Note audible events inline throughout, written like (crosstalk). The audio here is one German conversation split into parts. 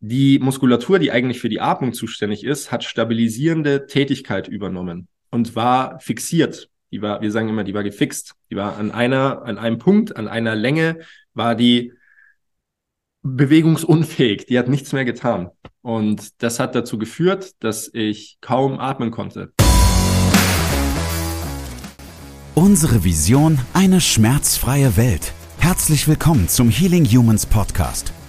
die Muskulatur, die eigentlich für die Atmung zuständig ist, hat stabilisierende Tätigkeit übernommen und war fixiert. Die war, wir sagen immer, die war gefixt. Die war an einer, an einem Punkt, an einer Länge, war die bewegungsunfähig. Die hat nichts mehr getan. Und das hat dazu geführt, dass ich kaum atmen konnte. Unsere Vision, eine schmerzfreie Welt. Herzlich willkommen zum Healing Humans Podcast.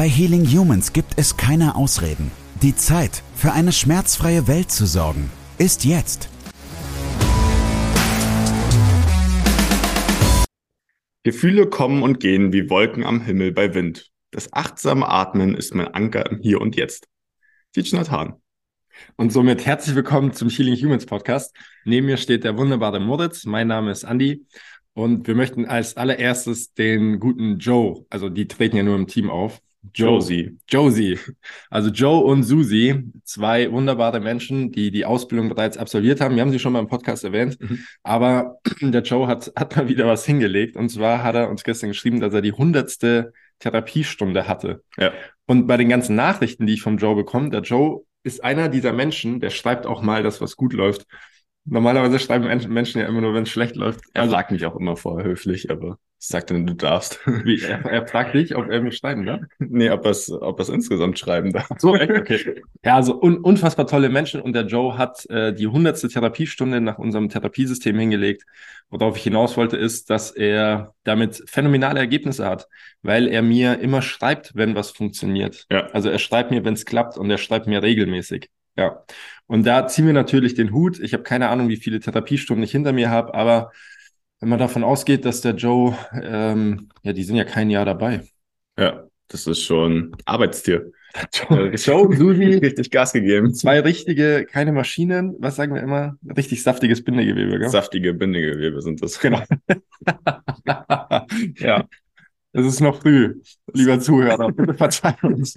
Bei Healing Humans gibt es keine Ausreden. Die Zeit, für eine schmerzfreie Welt zu sorgen, ist jetzt. Gefühle kommen und gehen wie Wolken am Himmel bei Wind. Das achtsame Atmen ist mein Anker im Hier und Jetzt. Titschnat Hahn. Und somit herzlich willkommen zum Healing Humans Podcast. Neben mir steht der wunderbare Moritz. Mein Name ist Andy. Und wir möchten als allererstes den guten Joe, also die treten ja nur im Team auf, Josie. Josie. Also Joe und Susi, zwei wunderbare Menschen, die die Ausbildung bereits absolviert haben. Wir haben sie schon mal im Podcast erwähnt. Mhm. Aber (clears throat) der Joe hat, hat mal wieder was hingelegt. Und zwar hat er uns gestern geschrieben, dass er die hundertste Therapiestunde hatte. Ja. Und bei den ganzen Nachrichten, die ich vom Joe bekomme, der Joe ist einer dieser Menschen, der schreibt auch mal, dass was gut läuft. Normalerweise schreiben Menschen ja immer nur, wenn es schlecht läuft. Er also, sagt mich auch immer vorher höflich, aber ich sag dann, du darfst. (laughs) Wie, er, er fragt dich, ob er mich schreiben darf? Nee, ob er es ob er's insgesamt schreiben darf. So, echt? Okay. Ja, also un unfassbar tolle Menschen und der Joe hat äh, die hundertste Therapiestunde nach unserem Therapiesystem hingelegt. Worauf ich hinaus wollte, ist, dass er damit phänomenale Ergebnisse hat, weil er mir immer schreibt, wenn was funktioniert. Ja. Also er schreibt mir, wenn es klappt und er schreibt mir regelmäßig. Ja. Und da ziehen wir natürlich den Hut. Ich habe keine Ahnung, wie viele Therapiestunden ich hinter mir habe, aber wenn man davon ausgeht, dass der Joe, ähm, ja, die sind ja kein Jahr dabei. Ja, das ist schon Arbeitstier. (laughs) Joe, Joe Susi. (laughs) richtig Gas gegeben. Zwei richtige, keine Maschinen, was sagen wir immer? Richtig saftiges Bindegewebe, gell? Saftige Bindegewebe sind das. Genau. (laughs) ja. Es ist noch früh, lieber Zuhörer. Bitte verzeihen uns.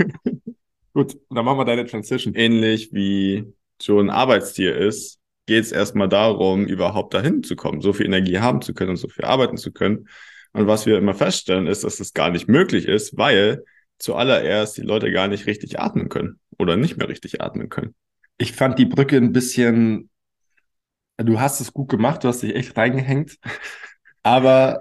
Gut, dann machen wir deine Transition. Ähnlich wie so ein Arbeitstier ist, geht es erstmal darum, überhaupt dahin zu kommen, so viel Energie haben zu können und so viel arbeiten zu können. Und was wir immer feststellen, ist, dass das gar nicht möglich ist, weil zuallererst die Leute gar nicht richtig atmen können oder nicht mehr richtig atmen können. Ich fand die Brücke ein bisschen, du hast es gut gemacht, du hast dich echt reingehängt. (laughs) Aber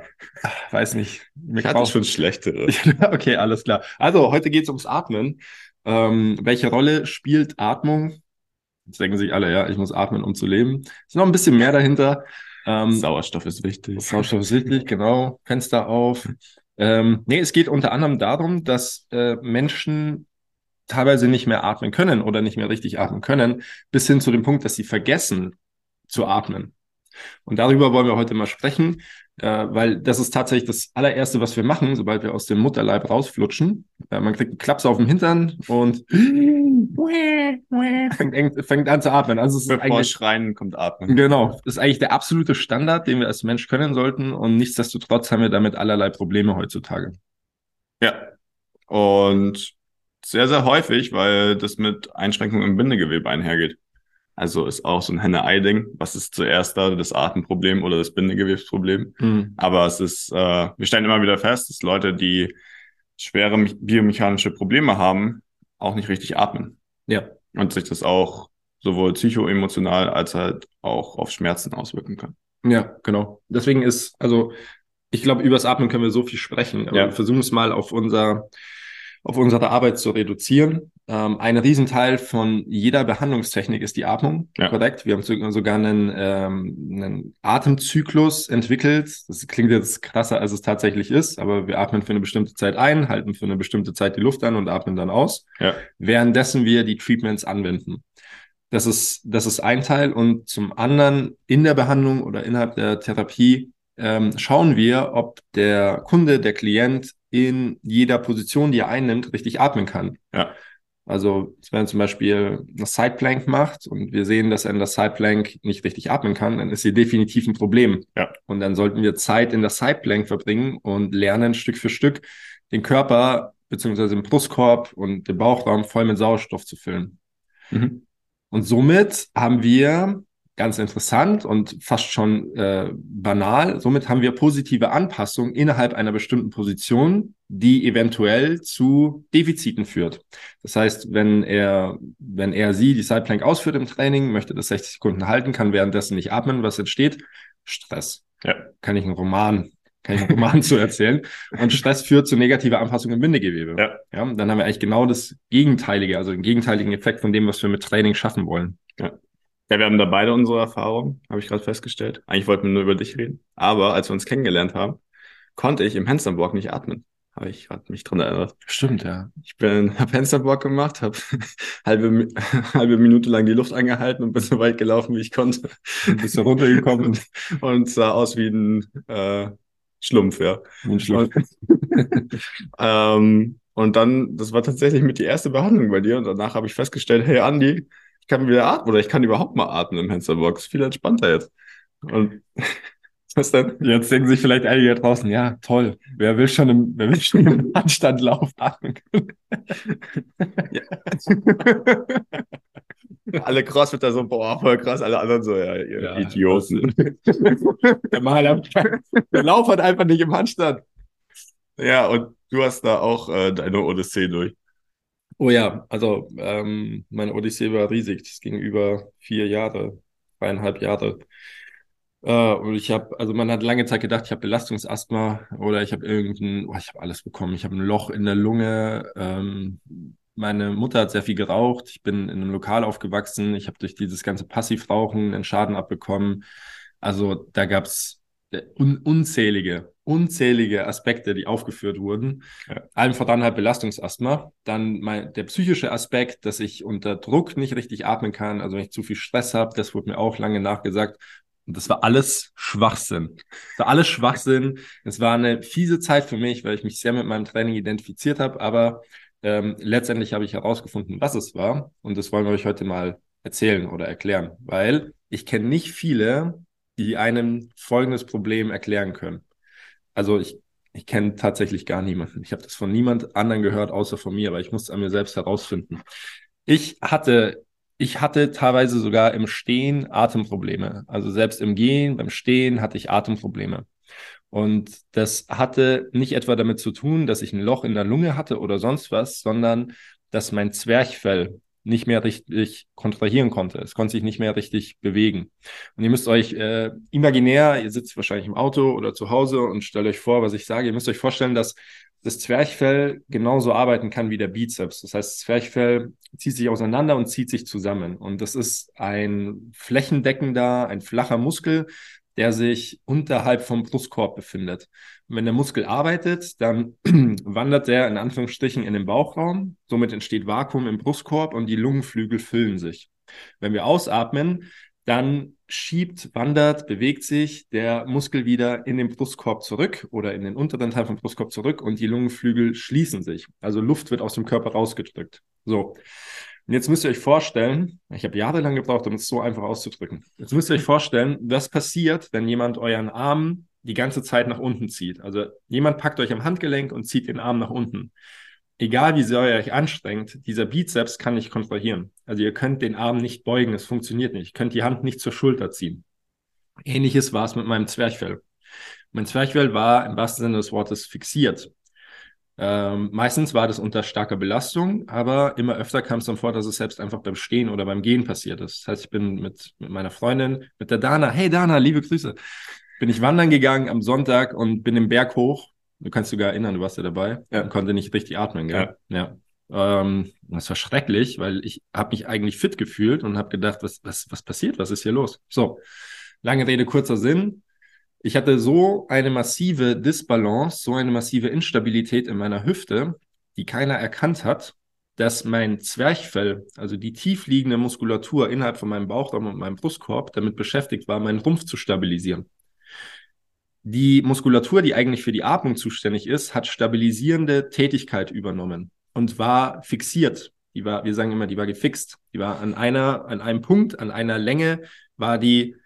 weiß nicht. Mir ich hatte schon schlechtere. (laughs) okay, alles klar. Also heute geht es ums Atmen. Ähm, welche Rolle spielt Atmung Jetzt denken sich alle, ja, ich muss atmen, um zu leben. Ist noch ein bisschen mehr dahinter. Ähm, Sauerstoff ist wichtig. Sauerstoff ist wichtig, genau. Fenster auf. Ähm, nee, es geht unter anderem darum, dass äh, Menschen teilweise nicht mehr atmen können oder nicht mehr richtig atmen können, bis hin zu dem Punkt, dass sie vergessen zu atmen. Und darüber wollen wir heute mal sprechen, äh, weil das ist tatsächlich das allererste, was wir machen, sobald wir aus dem Mutterleib rausflutschen. Äh, man kriegt einen Klaps auf dem Hintern und (laughs) fängt, fängt an zu atmen. Also es Bevor ist Schreien kommt Atmen. Genau. Das ist eigentlich der absolute Standard, den wir als Mensch können sollten. Und nichtsdestotrotz haben wir damit allerlei Probleme heutzutage. Ja. Und sehr, sehr häufig, weil das mit Einschränkungen im Bindegewebe einhergeht. Also ist auch so ein Henne-Ei-Ding. Was ist zuerst da, das Atemproblem oder das Bindegewebsproblem? Mhm. Aber es ist, äh, wir stellen immer wieder fest, dass Leute, die schwere biomechanische Probleme haben, auch nicht richtig atmen. Ja. Und sich das auch sowohl psychoemotional als halt auch auf Schmerzen auswirken kann. Ja, genau. Deswegen ist, also ich glaube, übers Atmen können wir so viel sprechen. Aber ja. wir versuchen es mal auf unser auf unsere Arbeit zu reduzieren. Ähm, ein Riesenteil von jeder Behandlungstechnik ist die Atmung, ja. korrekt. Wir haben sogar einen, ähm, einen Atemzyklus entwickelt. Das klingt jetzt krasser, als es tatsächlich ist, aber wir atmen für eine bestimmte Zeit ein, halten für eine bestimmte Zeit die Luft an und atmen dann aus, ja. währenddessen wir die Treatments anwenden. Das ist, das ist ein Teil. Und zum anderen in der Behandlung oder innerhalb der Therapie ähm, schauen wir, ob der Kunde, der Klient in jeder Position, die er einnimmt, richtig atmen kann. Ja. Also, wenn zum Beispiel eine Sideplank macht und wir sehen, dass er in der Sideplank nicht richtig atmen kann, dann ist hier definitiv ein Problem. Ja. Und dann sollten wir Zeit in der Sideplank verbringen und lernen, Stück für Stück den Körper beziehungsweise den Brustkorb und den Bauchraum voll mit Sauerstoff zu füllen. Mhm. Und somit haben wir ganz interessant und fast schon äh, banal. Somit haben wir positive Anpassungen innerhalb einer bestimmten Position, die eventuell zu Defiziten führt. Das heißt, wenn er, wenn er sie die Sideplank ausführt im Training, möchte das 60 Sekunden halten, kann währenddessen nicht atmen, was entsteht? Stress. Ja. Kann ich einen Roman, kann ich einen Roman (laughs) zu erzählen. Und Stress führt zu negativer Anpassung im Bindegewebe. Ja. ja. Dann haben wir eigentlich genau das Gegenteilige, also den gegenteiligen Effekt von dem, was wir mit Training schaffen wollen. Ja. Ja, wir haben da beide unsere Erfahrungen, habe ich gerade festgestellt. Eigentlich wollten wir nur über dich reden. Aber als wir uns kennengelernt haben, konnte ich im Handstand nicht atmen. Habe ich gerade mich dran erinnert. Stimmt, ja. Ich bin, habe Handstand gemacht, habe (laughs) halbe, (laughs) halbe Minute lang die Luft angehalten und bin so weit gelaufen, wie ich konnte. Ein bisschen runtergekommen und, (laughs) und sah aus wie ein äh, Schlumpf, ja. Ein Schlumpf. Und, ähm, und dann, das war tatsächlich mit die erste Behandlung bei dir und danach habe ich festgestellt, hey Andi, ich kann wieder atmen oder ich kann überhaupt mal atmen im Hamsterbox. Viel entspannter jetzt. Und (laughs) was denn? Jetzt denken sich vielleicht einige da draußen, ja, toll. Wer will schon im, wer will schon im (laughs) Handstandlauf atmen können? alle Crossfitter so, boah, voll krass, alle anderen so, ja, ihr ja, Idioten. der, Maler, der Lauf hat einfach nicht im Handstand. Ja, und du hast da auch äh, deine Odyssee durch. Oh ja, also ähm, meine Odyssee war riesig. Das ging über vier Jahre, dreieinhalb Jahre. Äh, und ich habe, also man hat lange Zeit gedacht, ich habe Belastungsasthma oder ich habe irgendein, oh, ich habe alles bekommen. Ich habe ein Loch in der Lunge. Ähm, meine Mutter hat sehr viel geraucht. Ich bin in einem Lokal aufgewachsen. Ich habe durch dieses ganze Passivrauchen einen Schaden abbekommen. Also da gab's un unzählige, unzählige Aspekte, die aufgeführt wurden. Ja. Allen voran halt Belastungsasthma. Dann mein, der psychische Aspekt, dass ich unter Druck nicht richtig atmen kann, also wenn ich zu viel Stress habe, das wurde mir auch lange nachgesagt. Und das war alles Schwachsinn. Das war alles Schwachsinn. Es war eine fiese Zeit für mich, weil ich mich sehr mit meinem Training identifiziert habe, aber ähm, letztendlich habe ich herausgefunden, was es war. Und das wollen wir euch heute mal erzählen oder erklären, weil ich kenne nicht viele, die einem folgendes Problem erklären können. Also ich, ich kenne tatsächlich gar niemanden. Ich habe das von niemand anderen gehört, außer von mir, aber ich musste an mir selbst herausfinden. Ich hatte, ich hatte teilweise sogar im Stehen Atemprobleme. Also selbst im Gehen, beim Stehen hatte ich Atemprobleme. Und das hatte nicht etwa damit zu tun, dass ich ein Loch in der Lunge hatte oder sonst was, sondern dass mein Zwerchfell nicht mehr richtig kontrahieren konnte. Es konnte sich nicht mehr richtig bewegen. Und ihr müsst euch äh, imaginär, ihr sitzt wahrscheinlich im Auto oder zu Hause und stellt euch vor, was ich sage. Ihr müsst euch vorstellen, dass das Zwerchfell genauso arbeiten kann wie der Bizeps. Das heißt, das Zwerchfell zieht sich auseinander und zieht sich zusammen. Und das ist ein flächendeckender, ein flacher Muskel, der sich unterhalb vom Brustkorb befindet. Wenn der Muskel arbeitet, dann (clears throat) wandert der in Anführungsstrichen in den Bauchraum. Somit entsteht Vakuum im Brustkorb und die Lungenflügel füllen sich. Wenn wir ausatmen, dann schiebt, wandert, bewegt sich der Muskel wieder in den Brustkorb zurück oder in den unteren Teil vom Brustkorb zurück und die Lungenflügel schließen sich. Also Luft wird aus dem Körper rausgedrückt. So. Und jetzt müsst ihr euch vorstellen, ich habe jahrelang gebraucht, um es so einfach auszudrücken. Jetzt müsst ihr euch vorstellen, was passiert, wenn jemand euren Arm die ganze Zeit nach unten zieht. Also jemand packt euch am Handgelenk und zieht den Arm nach unten. Egal wie sehr ihr euch anstrengt, dieser Bizeps kann nicht kontrahieren. Also ihr könnt den Arm nicht beugen, es funktioniert nicht. Ihr könnt die Hand nicht zur Schulter ziehen. Ähnliches war es mit meinem Zwerchfell. Mein Zwerchfell war im wahrsten Sinne des Wortes fixiert. Ähm, meistens war das unter starker Belastung, aber immer öfter kam es dann vor, dass es selbst einfach beim Stehen oder beim Gehen passiert ist. Das heißt, ich bin mit, mit meiner Freundin, mit der Dana, hey Dana, liebe Grüße, bin ich wandern gegangen am Sonntag und bin im Berg hoch. Du kannst sogar erinnern, du warst ja dabei ja. und konnte nicht richtig atmen, gell? Ja. ja. Ähm, das war schrecklich, weil ich habe mich eigentlich fit gefühlt und habe gedacht, was, was, was passiert? Was ist hier los? So, lange Rede, kurzer Sinn. Ich hatte so eine massive Disbalance, so eine massive Instabilität in meiner Hüfte, die keiner erkannt hat, dass mein Zwerchfell, also die tiefliegende Muskulatur innerhalb von meinem Bauchraum und meinem Brustkorb, damit beschäftigt war, meinen Rumpf zu stabilisieren. Die Muskulatur, die eigentlich für die Atmung zuständig ist, hat stabilisierende Tätigkeit übernommen und war fixiert Die war, wir sagen immer, die war gefixt. Die war an einer, an einem Punkt, an einer Länge, war die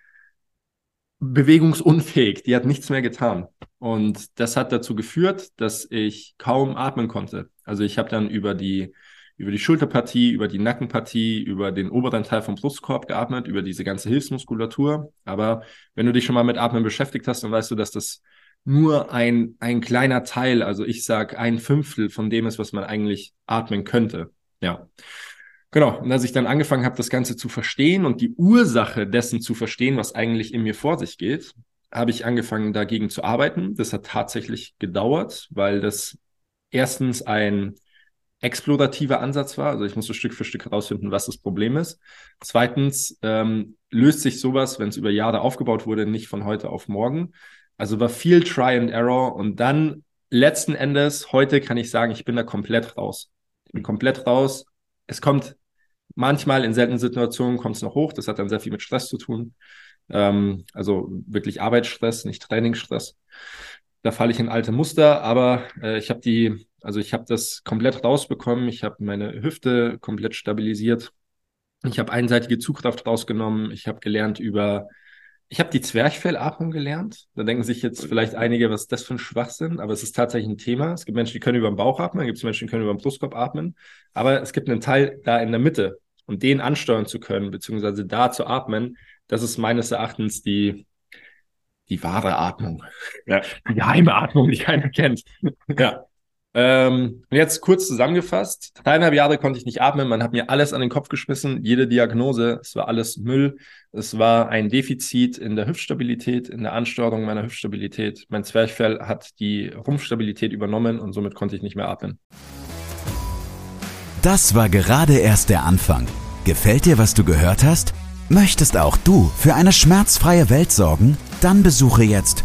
bewegungsunfähig. Die hat nichts mehr getan. Und das hat dazu geführt, dass ich kaum atmen konnte. Also ich habe dann über die über die Schulterpartie, über die Nackenpartie, über den oberen Teil vom Brustkorb geatmet, über diese ganze Hilfsmuskulatur. Aber wenn du dich schon mal mit Atmen beschäftigt hast, dann weißt du, dass das nur ein, ein kleiner Teil, also ich sag ein Fünftel von dem ist, was man eigentlich atmen könnte. Ja. Genau. Und als ich dann angefangen habe, das Ganze zu verstehen und die Ursache dessen zu verstehen, was eigentlich in mir vor sich geht, habe ich angefangen, dagegen zu arbeiten. Das hat tatsächlich gedauert, weil das erstens ein explorativer Ansatz war. Also ich musste Stück für Stück herausfinden, was das Problem ist. Zweitens ähm, löst sich sowas, wenn es über Jahre aufgebaut wurde, nicht von heute auf morgen. Also war viel Try and Error und dann letzten Endes, heute kann ich sagen, ich bin da komplett raus. Ich bin komplett raus. Es kommt manchmal in seltenen Situationen kommt es noch hoch. Das hat dann sehr viel mit Stress zu tun. Ähm, also wirklich Arbeitsstress, nicht Trainingsstress. Da falle ich in alte Muster, aber äh, ich habe die also ich habe das komplett rausbekommen. Ich habe meine Hüfte komplett stabilisiert. Ich habe einseitige Zugkraft rausgenommen. Ich habe gelernt über, ich habe die Zwerchfellatmung gelernt. Da denken sich jetzt vielleicht einige, was ist das für ein Schwachsinn, aber es ist tatsächlich ein Thema. Es gibt Menschen, die können über den Bauch atmen, es gibt Menschen, die können über den Brustkorb atmen, aber es gibt einen Teil da in der Mitte und den ansteuern zu können, beziehungsweise da zu atmen, das ist meines Erachtens die, die wahre Atmung. Ja. Die geheime Atmung, die keiner kennt. ja. Ähm, jetzt kurz zusammengefasst. Dreieinhalb Jahre konnte ich nicht atmen. Man hat mir alles an den Kopf geschmissen. Jede Diagnose. Es war alles Müll. Es war ein Defizit in der Hüftstabilität, in der Ansteuerung meiner Hüftstabilität. Mein Zwerchfell hat die Rumpfstabilität übernommen und somit konnte ich nicht mehr atmen. Das war gerade erst der Anfang. Gefällt dir, was du gehört hast? Möchtest auch du für eine schmerzfreie Welt sorgen? Dann besuche jetzt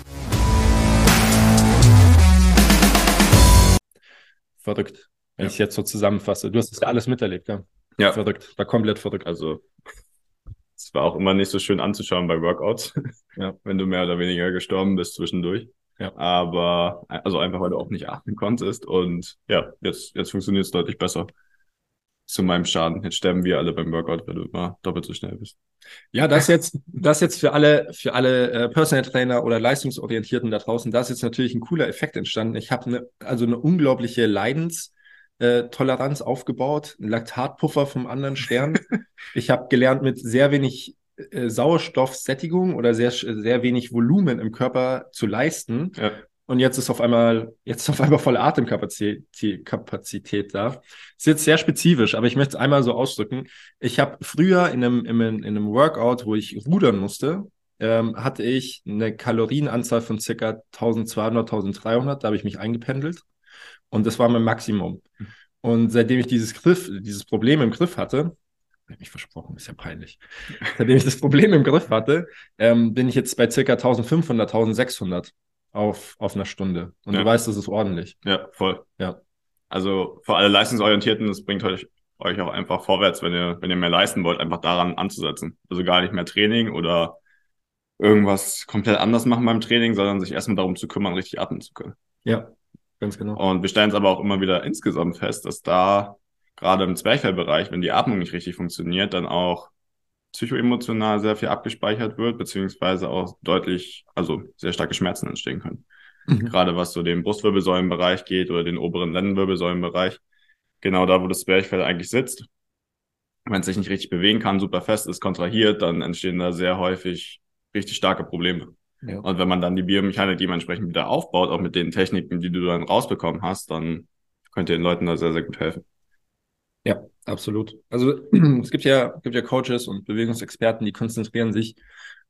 Verrückt, wenn ja. ich es jetzt so zusammenfasse. Du hast das alles miterlebt, ja? Ja. Verrückt, war komplett verrückt. Also, es war auch immer nicht so schön anzuschauen bei Workouts, (laughs) ja. wenn du mehr oder weniger gestorben bist zwischendurch. Ja. Aber, also einfach, weil du auch nicht atmen konntest. Und ja, jetzt, jetzt funktioniert es deutlich besser zu meinem Schaden. Jetzt sterben wir alle beim Workout, weil du immer doppelt so schnell bist. Ja, das jetzt, das jetzt für alle, für alle äh, Personal Trainer oder Leistungsorientierten da draußen, da ist jetzt natürlich ein cooler Effekt entstanden. Ich habe eine, also eine unglaubliche Leidenstoleranz aufgebaut, ein Laktatpuffer vom anderen Stern. (laughs) ich habe gelernt, mit sehr wenig äh, Sauerstoffsättigung oder sehr, sehr wenig Volumen im Körper zu leisten. Ja und jetzt ist auf einmal, jetzt ist auf einmal volle Atemkapazität Kapazität da. Ist jetzt sehr spezifisch, aber ich möchte es einmal so ausdrücken. Ich habe früher in einem, in, einem, in einem Workout, wo ich rudern musste, ähm, hatte ich eine Kalorienanzahl von circa 1200, 1300, da habe ich mich eingependelt und das war mein Maximum. Und seitdem ich dieses Griff, dieses Problem im Griff hatte, habe ich mich versprochen, ist ja peinlich. (laughs) Seitdem ich das Problem im Griff hatte, ähm, bin ich jetzt bei circa 1500, 1600 auf, auf einer Stunde. Und ja. du weißt, das ist ordentlich. Ja, voll. Ja. Also für alle Leistungsorientierten, das bringt euch, euch auch einfach vorwärts, wenn ihr, wenn ihr mehr leisten wollt, einfach daran anzusetzen. Also gar nicht mehr Training oder irgendwas komplett anders machen beim Training, sondern sich erstmal darum zu kümmern, richtig atmen zu können. Ja, ganz genau. Und wir stellen es aber auch immer wieder insgesamt fest, dass da gerade im Zwerchfellbereich, wenn die Atmung nicht richtig funktioniert, dann auch psychoemotional sehr viel abgespeichert wird, beziehungsweise auch deutlich, also sehr starke Schmerzen entstehen können. Mhm. Gerade was so den Brustwirbelsäulenbereich geht oder den oberen Lendenwirbelsäulenbereich. Genau da, wo das Zwerchfell eigentlich sitzt. Wenn es sich nicht richtig bewegen kann, super fest ist, kontrahiert, dann entstehen da sehr häufig richtig starke Probleme. Ja. Und wenn man dann die Biomechanik dementsprechend wieder aufbaut, auch mit den Techniken, die du dann rausbekommen hast, dann könnt ihr den Leuten da sehr, sehr gut helfen. Ja, absolut. Also (clears throat) es gibt ja, gibt ja Coaches und Bewegungsexperten, die konzentrieren sich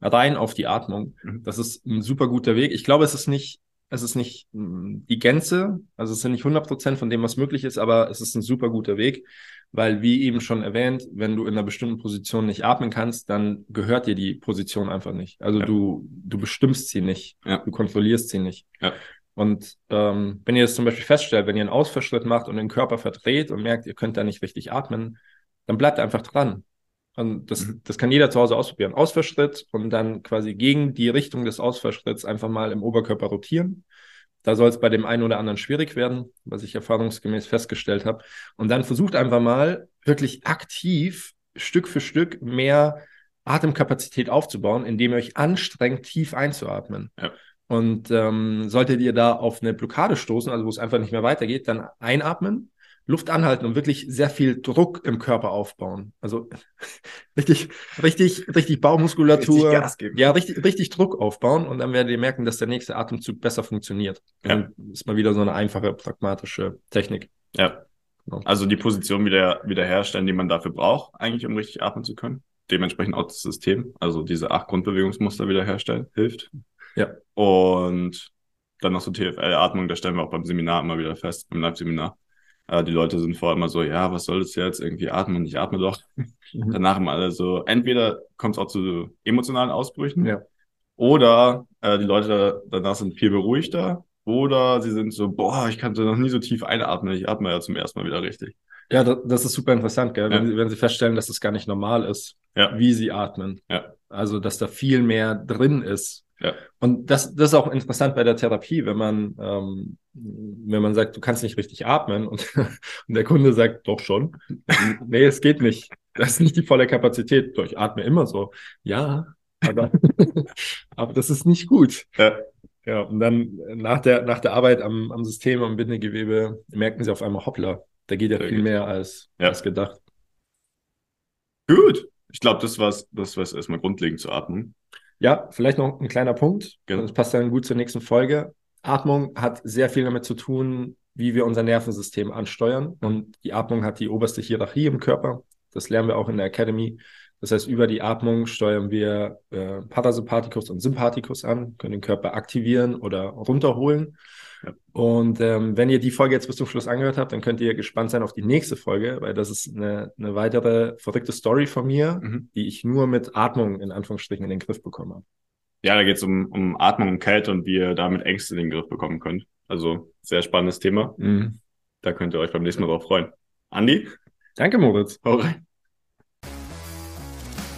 rein auf die Atmung. Mhm. Das ist ein super guter Weg. Ich glaube, es ist nicht, es ist nicht hm, die Gänze, also es sind nicht 100 Prozent von dem, was möglich ist, aber es ist ein super guter Weg. weil wie eben schon erwähnt, wenn du in einer bestimmten Position nicht atmen kannst, dann gehört dir die Position einfach nicht. Also Ja. du, du bestimmst sie nicht, Ja. du kontrollierst sie nicht. Ja. Und ähm, wenn ihr das zum Beispiel feststellt, wenn ihr einen Ausfallschritt macht und den Körper verdreht und merkt, ihr könnt da nicht richtig atmen, dann bleibt einfach dran. Und das, Mhm. das kann jeder zu Hause ausprobieren. Ausfallschritt und dann quasi gegen die Richtung des Ausfallschritts einfach mal im Oberkörper rotieren. Da soll es bei dem einen oder anderen schwierig werden, was ich erfahrungsgemäß festgestellt habe. Und dann versucht einfach mal wirklich aktiv Stück für Stück mehr Atemkapazität aufzubauen, indem ihr euch anstrengt, tief einzuatmen. Ja. Und ähm, solltet ihr da auf eine Blockade stoßen, also wo es einfach nicht mehr weitergeht, dann einatmen, Luft anhalten und wirklich sehr viel Druck im Körper aufbauen. Also (laughs) richtig, richtig, richtig Bauchmuskulatur. Richtig Gas geben. Ja, richtig, richtig Druck aufbauen und dann werdet ihr merken, dass der nächste Atemzug besser funktioniert. Ja. Ist mal wieder so eine einfache, pragmatische Technik. Ja. Genau. Also die Position wieder, wieder herstellen, die man dafür braucht, eigentlich, um richtig atmen zu können. Dementsprechend auch das System, also diese acht Grundbewegungsmuster wieder herstellen, hilft. Ja. Und dann noch so TFL-Atmung, da stellen wir auch beim Seminar immer wieder fest, beim Live-Seminar. Äh, die Leute sind vorher immer so, ja, was soll das jetzt? Irgendwie atmen, ich atme doch. Mhm. Danach immer alle so, entweder kommt es auch zu emotionalen Ausbrüchen Ja. oder äh, die Leute danach sind viel beruhigter oder sie sind so, boah, ich kannte noch nie so tief einatmen, ich atme ja zum ersten Mal wieder richtig. Ja, das, das ist super interessant, gell? Wenn, Ja. sie, wenn Sie feststellen, dass es gar nicht normal ist, Ja. wie Sie atmen. Ja. Also, dass da viel mehr drin ist. Ja. Und das, das ist auch interessant bei der Therapie, wenn man, ähm, wenn man sagt, du kannst nicht richtig atmen und, (laughs) und der Kunde sagt, doch schon. nee, es geht nicht. Das ist nicht die volle Kapazität. Doch, ich atme immer so. Ja, aber, (laughs) aber das ist nicht gut. Ja. Ja, und dann nach der, nach der Arbeit am, am System, am Bindegewebe, merken sie auf einmal, hoppla, da geht ja Da viel geht- mehr als, Ja. als gedacht. Gut. Ich glaube, das war's, das war's erstmal grundlegend zur Atmung. Ja, vielleicht noch ein kleiner Punkt. Genau. Das passt dann gut zur nächsten Folge. Atmung hat sehr viel damit zu tun, wie wir unser Nervensystem ansteuern. Und die Atmung hat die oberste Hierarchie im Körper. Das lernen wir auch in der Academy. Das heißt, über die Atmung steuern wir äh, Parasympathikus und Sympathikus an, können den Körper aktivieren oder runterholen. Ja. Und ähm, wenn ihr die Folge jetzt bis zum Schluss angehört habt, dann könnt ihr gespannt sein auf die nächste Folge, weil das ist eine, eine weitere verrückte Story von mir, Mhm. die ich nur mit Atmung in Anführungsstrichen in den Griff bekommen habe. Ja, da geht's um, um Atmung und Kälte und wie ihr damit Ängste in den Griff bekommen könnt. Also sehr spannendes Thema. Da könnt ihr euch beim nächsten Mal drauf freuen. Andi, Danke, Moritz. hau rein.